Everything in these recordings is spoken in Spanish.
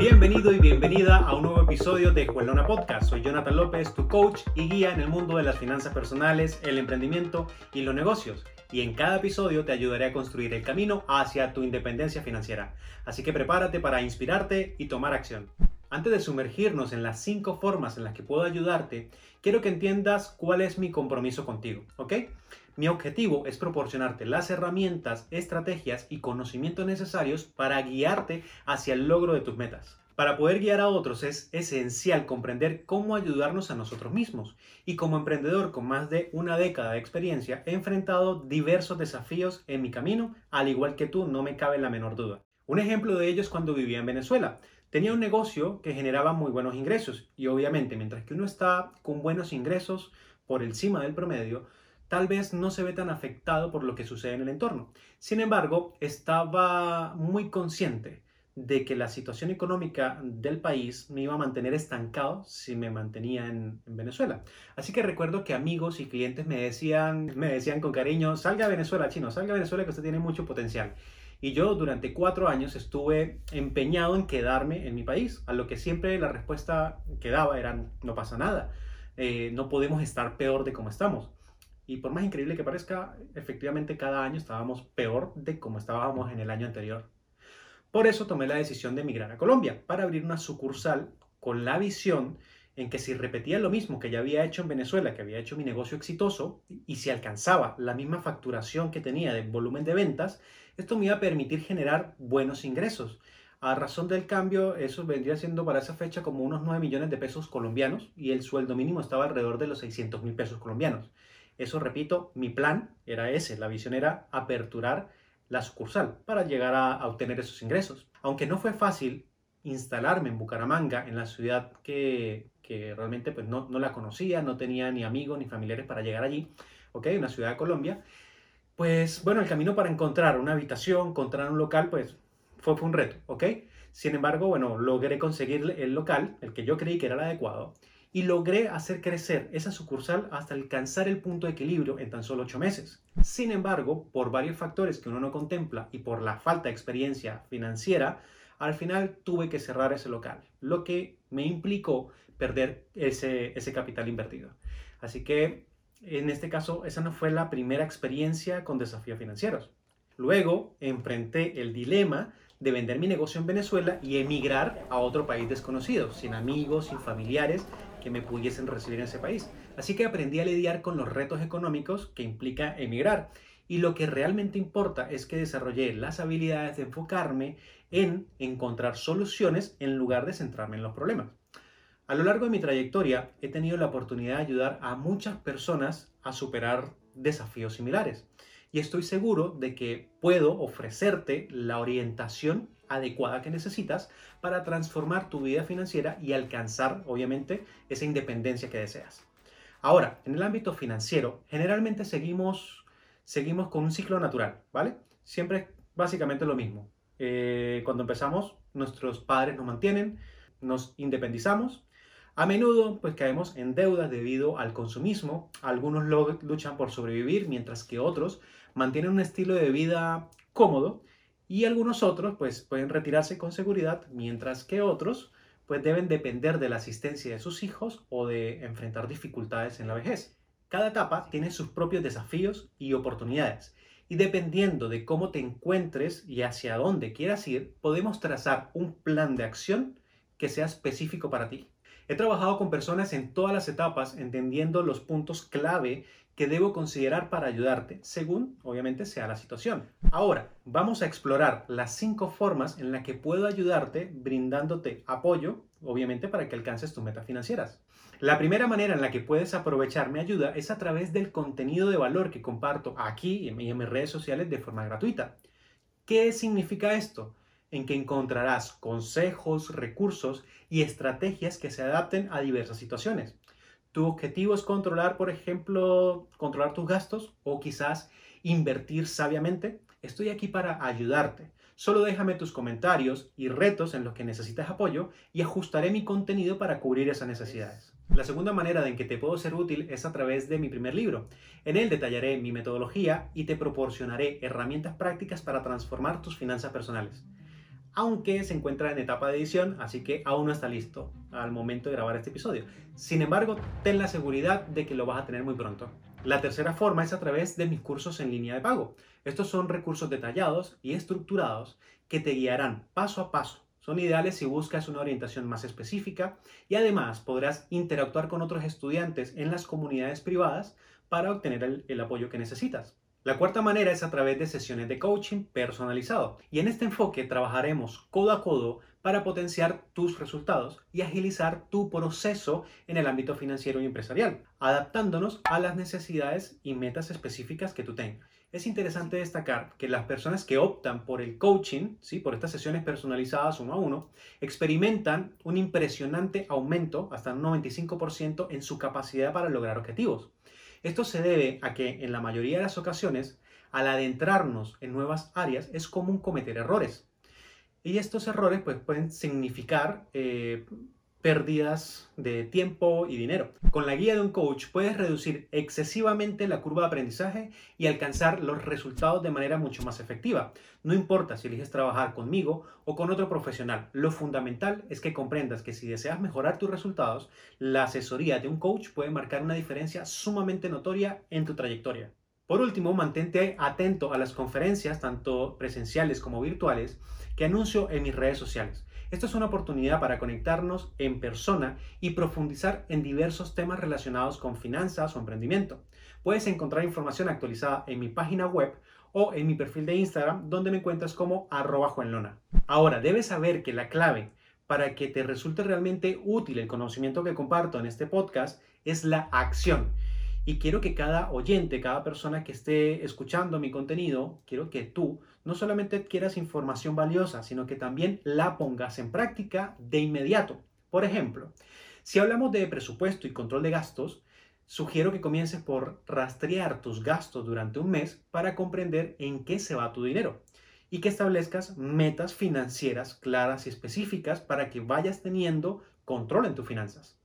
Bienvenido y bienvenida a un nuevo episodio de Escuelona Podcast. Soy Jonathan López, tu coach y guía en el mundo de las finanzas personales, el emprendimiento y los negocios. Y en cada episodio te ayudaré a construir el camino hacia tu independencia financiera. Así que prepárate para inspirarte y tomar acción. Antes de sumergirnos en las cinco formas en las que puedo ayudarte, quiero que entiendas cuál es mi compromiso contigo, ¿ok? Mi objetivo es proporcionarte las herramientas, estrategias y conocimientos necesarios para guiarte hacia el logro de tus metas. Para poder guiar a otros es esencial comprender cómo ayudarnos a nosotros mismos. Y como emprendedor con más de una década de experiencia, he enfrentado diversos desafíos en mi camino, al igual que tú, no me cabe la menor duda. Un ejemplo de ello es cuando vivía en Venezuela. Tenía un negocio que generaba muy buenos ingresos y obviamente mientras que uno está con buenos ingresos por encima del promedio, tal vez no se ve tan afectado por lo que sucede en el entorno. Sin embargo, estaba muy consciente de que la situación económica del país me iba a mantener estancado si me mantenía en, Venezuela. Así que recuerdo que amigos y clientes me decían, me decían con cariño, salga a Venezuela, chino, salga a Venezuela que usted tiene mucho potencial. Y yo durante cuatro años estuve empeñado en quedarme en mi país, a lo que siempre la respuesta que daba era, no pasa nada, eh, no podemos estar peor de como estamos. Y por más increíble que parezca, efectivamente cada año estábamos peor de como estábamos en el año anterior. Por eso tomé la decisión de emigrar a Colombia, para abrir una sucursal con la visión en que si repetía lo mismo que ya había hecho en Venezuela, que había hecho mi negocio exitoso, y si alcanzaba la misma facturación que tenía de volumen de ventas, esto me iba a permitir generar buenos ingresos. A razón del cambio, eso vendría siendo para esa fecha como unos 9 millones de pesos colombianos y el sueldo mínimo estaba alrededor de los 600 mil pesos colombianos. Eso, repito, mi plan era ese, la visión era aperturar la sucursal para llegar a, obtener esos ingresos. Aunque no fue fácil instalarme en Bucaramanga, en la ciudad que, realmente pues, no, no, la conocía, no tenía ni amigos ni familiares para llegar allí, ¿ok? Una ciudad de Colombia pues bueno, el camino para encontrar una habitación, encontrar un local, pues fue, un reto, ¿ok? Sin embargo, bueno, logré conseguir el local, el que yo creí que era el adecuado, y logré hacer crecer esa sucursal hasta alcanzar el punto de equilibrio en tan solo ocho meses. Sin embargo, por varios factores que uno no contempla y por la falta de experiencia financiera, al final tuve que cerrar ese local, lo que me implicó perder ese, ese capital invertido. Así que en este caso, esa no fue la primera experiencia con desafíos financieros. Luego enfrenté el dilema de vender mi negocio en Venezuela y emigrar a otro país desconocido, sin amigos, sin familiares que me pudiesen recibir en ese país. Así que aprendí a lidiar con los retos económicos que implica emigrar. Y lo que realmente importa es que desarrollé las habilidades de enfocarme en encontrar soluciones en lugar de centrarme en los problemas. A lo largo de mi trayectoria he tenido la oportunidad de ayudar a muchas personas a superar desafíos similares y estoy seguro de que puedo ofrecerte la orientación adecuada que necesitas para transformar tu vida financiera y alcanzar, obviamente, esa independencia que deseas. Ahora, en el ámbito financiero, generalmente seguimos, seguimos con un ciclo natural, ¿vale? Siempre es básicamente lo mismo. Eh, cuando empezamos, nuestros padres nos mantienen, nos independizamos a menudo pues caemos en deudas debido al consumismo, algunos luchan por sobrevivir mientras que otros mantienen un estilo de vida cómodo y algunos otros pues pueden retirarse con seguridad mientras que otros pues deben depender de la asistencia de sus hijos o de enfrentar dificultades en la vejez. Cada etapa tiene sus propios desafíos y oportunidades y dependiendo de cómo te encuentres y hacia dónde quieras ir, podemos trazar un plan de acción que sea específico para ti. He trabajado con personas en todas las etapas, entendiendo los puntos clave que debo considerar para ayudarte, según obviamente sea la situación. Ahora, vamos a explorar las cinco formas en las que puedo ayudarte brindándote apoyo, obviamente para que alcances tus metas financieras. La primera manera en la que puedes aprovechar mi ayuda es a través del contenido de valor que comparto aquí y en mis redes sociales de forma gratuita. ¿Qué significa esto? En que encontrarás consejos, recursos y estrategias que se adapten a diversas situaciones. Tu objetivo es controlar, por ejemplo, controlar tus gastos o quizás invertir sabiamente. Estoy aquí para ayudarte. Solo déjame tus comentarios y retos en los que necesitas apoyo y ajustaré mi contenido para cubrir esas necesidades. La segunda manera en que te puedo ser útil es a través de mi primer libro. En él detallaré mi metodología y te proporcionaré herramientas prácticas para transformar tus finanzas personales. Aunque se encuentra en etapa de edición, así que aún no está listo al momento de grabar este episodio. Sin embargo, ten la seguridad de que lo vas a tener muy pronto. La tercera forma es a través de mis cursos en línea de pago. Estos son recursos detallados y estructurados que te guiarán paso a paso. Son ideales si buscas una orientación más específica y además podrás interactuar con otros estudiantes en las comunidades privadas para obtener el, el apoyo que necesitas. La cuarta manera es a través de sesiones de coaching personalizado. Y en este enfoque trabajaremos codo a codo para potenciar tus resultados y agilizar tu proceso en el ámbito financiero y empresarial, adaptándonos a las necesidades y metas específicas que tú tengas. Es interesante destacar que las personas que optan por el coaching, ¿sí? por estas sesiones personalizadas uno a uno, experimentan un impresionante aumento, hasta un 95%, en su capacidad para lograr objetivos. Esto se debe a que en la mayoría de las ocasiones, al adentrarnos en nuevas áreas, es común cometer errores. Y estos errores pues, pueden significar eh, pérdidas de tiempo y dinero. Con la guía de un coach puedes reducir excesivamente la curva de aprendizaje y alcanzar los resultados de manera mucho más efectiva. No importa si eliges trabajar conmigo o con otro profesional, lo fundamental es que comprendas que si deseas mejorar tus resultados, la asesoría de un coach puede marcar una diferencia sumamente notoria en tu trayectoria. Por último, mantente atento a las conferencias, tanto presenciales como virtuales, que anuncio en mis redes sociales. Esto es una oportunidad para conectarnos en persona y profundizar en diversos temas relacionados con finanzas o emprendimiento. Puedes encontrar información actualizada en mi página web o en mi perfil de Instagram, donde me encuentras como arroba juanlona. Ahora, debes saber que la clave para que te resulte realmente útil el conocimiento que comparto en este podcast es la acción. Y quiero que cada oyente, cada persona que esté escuchando mi contenido, quiero que tú no solamente adquieras información valiosa, sino que también la pongas en práctica de inmediato. Por ejemplo, si hablamos de presupuesto y control de gastos, sugiero que comiences por rastrear tus gastos durante un mes para comprender en qué se va tu dinero y que establezcas metas financieras claras y específicas para que vayas teniendo control en tus finanzas.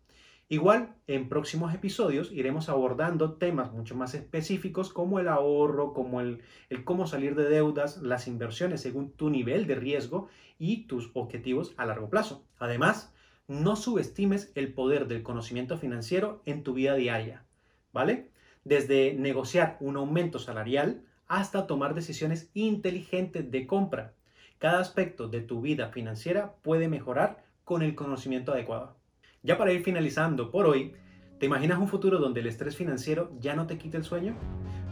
Igual, en próximos episodios iremos abordando temas mucho más específicos como el ahorro, como el, el, cómo salir de deudas, las inversiones según tu nivel de riesgo y tus objetivos a largo plazo. Además, no subestimes el poder del conocimiento financiero en tu vida diaria, ¿vale? Desde negociar un aumento salarial hasta tomar decisiones inteligentes de compra. Cada aspecto de tu vida financiera puede mejorar con el conocimiento adecuado. Ya para ir finalizando por hoy, ¿te imaginas un futuro donde el estrés financiero ya no te quite el sueño?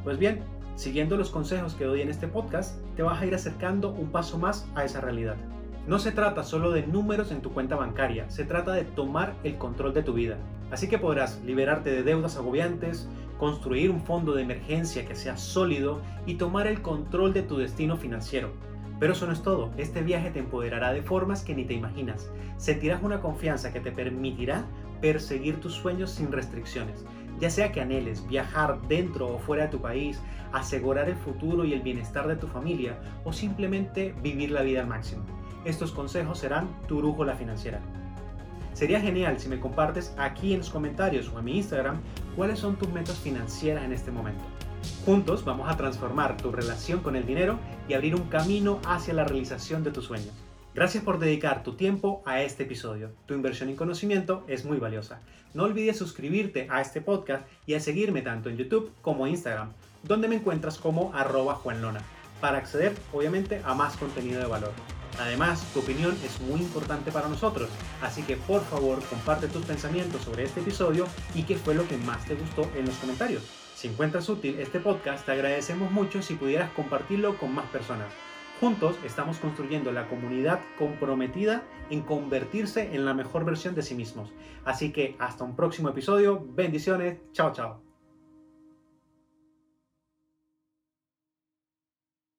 Pues bien, siguiendo los consejos que doy en este podcast, te vas a ir acercando un paso más a esa realidad. No se trata solo de números en tu cuenta bancaria, se trata de tomar el control de tu vida. Así que podrás liberarte de deudas agobiantes, construir un fondo de emergencia que sea sólido y tomar el control de tu destino financiero pero eso no es todo, este viaje te empoderará de formas que ni te imaginas. Sentirás una confianza que te permitirá perseguir tus sueños sin restricciones, ya sea que anheles viajar dentro o fuera de tu país, asegurar el futuro y el bienestar de tu familia o simplemente vivir la vida al máximo. Estos consejos serán tu brújula financiera. Sería genial si me compartes aquí en los comentarios o en mi Instagram cuáles son tus metas financieras en este momento. Juntos vamos a transformar tu relación con el dinero y abrir un camino hacia la realización de tus sueños. Gracias por dedicar tu tiempo a este episodio. Tu inversión en conocimiento es muy valiosa. No olvides suscribirte a este podcast y a seguirme tanto en YouTube como Instagram, donde me encuentras como arroba juanlona, para acceder obviamente a más contenido de valor. Además, tu opinión es muy importante para nosotros, así que por favor comparte tus pensamientos sobre este episodio y qué fue lo que más te gustó en los comentarios. Si encuentras útil este podcast, te agradecemos mucho si pudieras compartirlo con más personas. Juntos estamos construyendo la comunidad comprometida en convertirse en la mejor versión de sí mismos. Así que hasta un próximo episodio. Bendiciones. Chao, chao.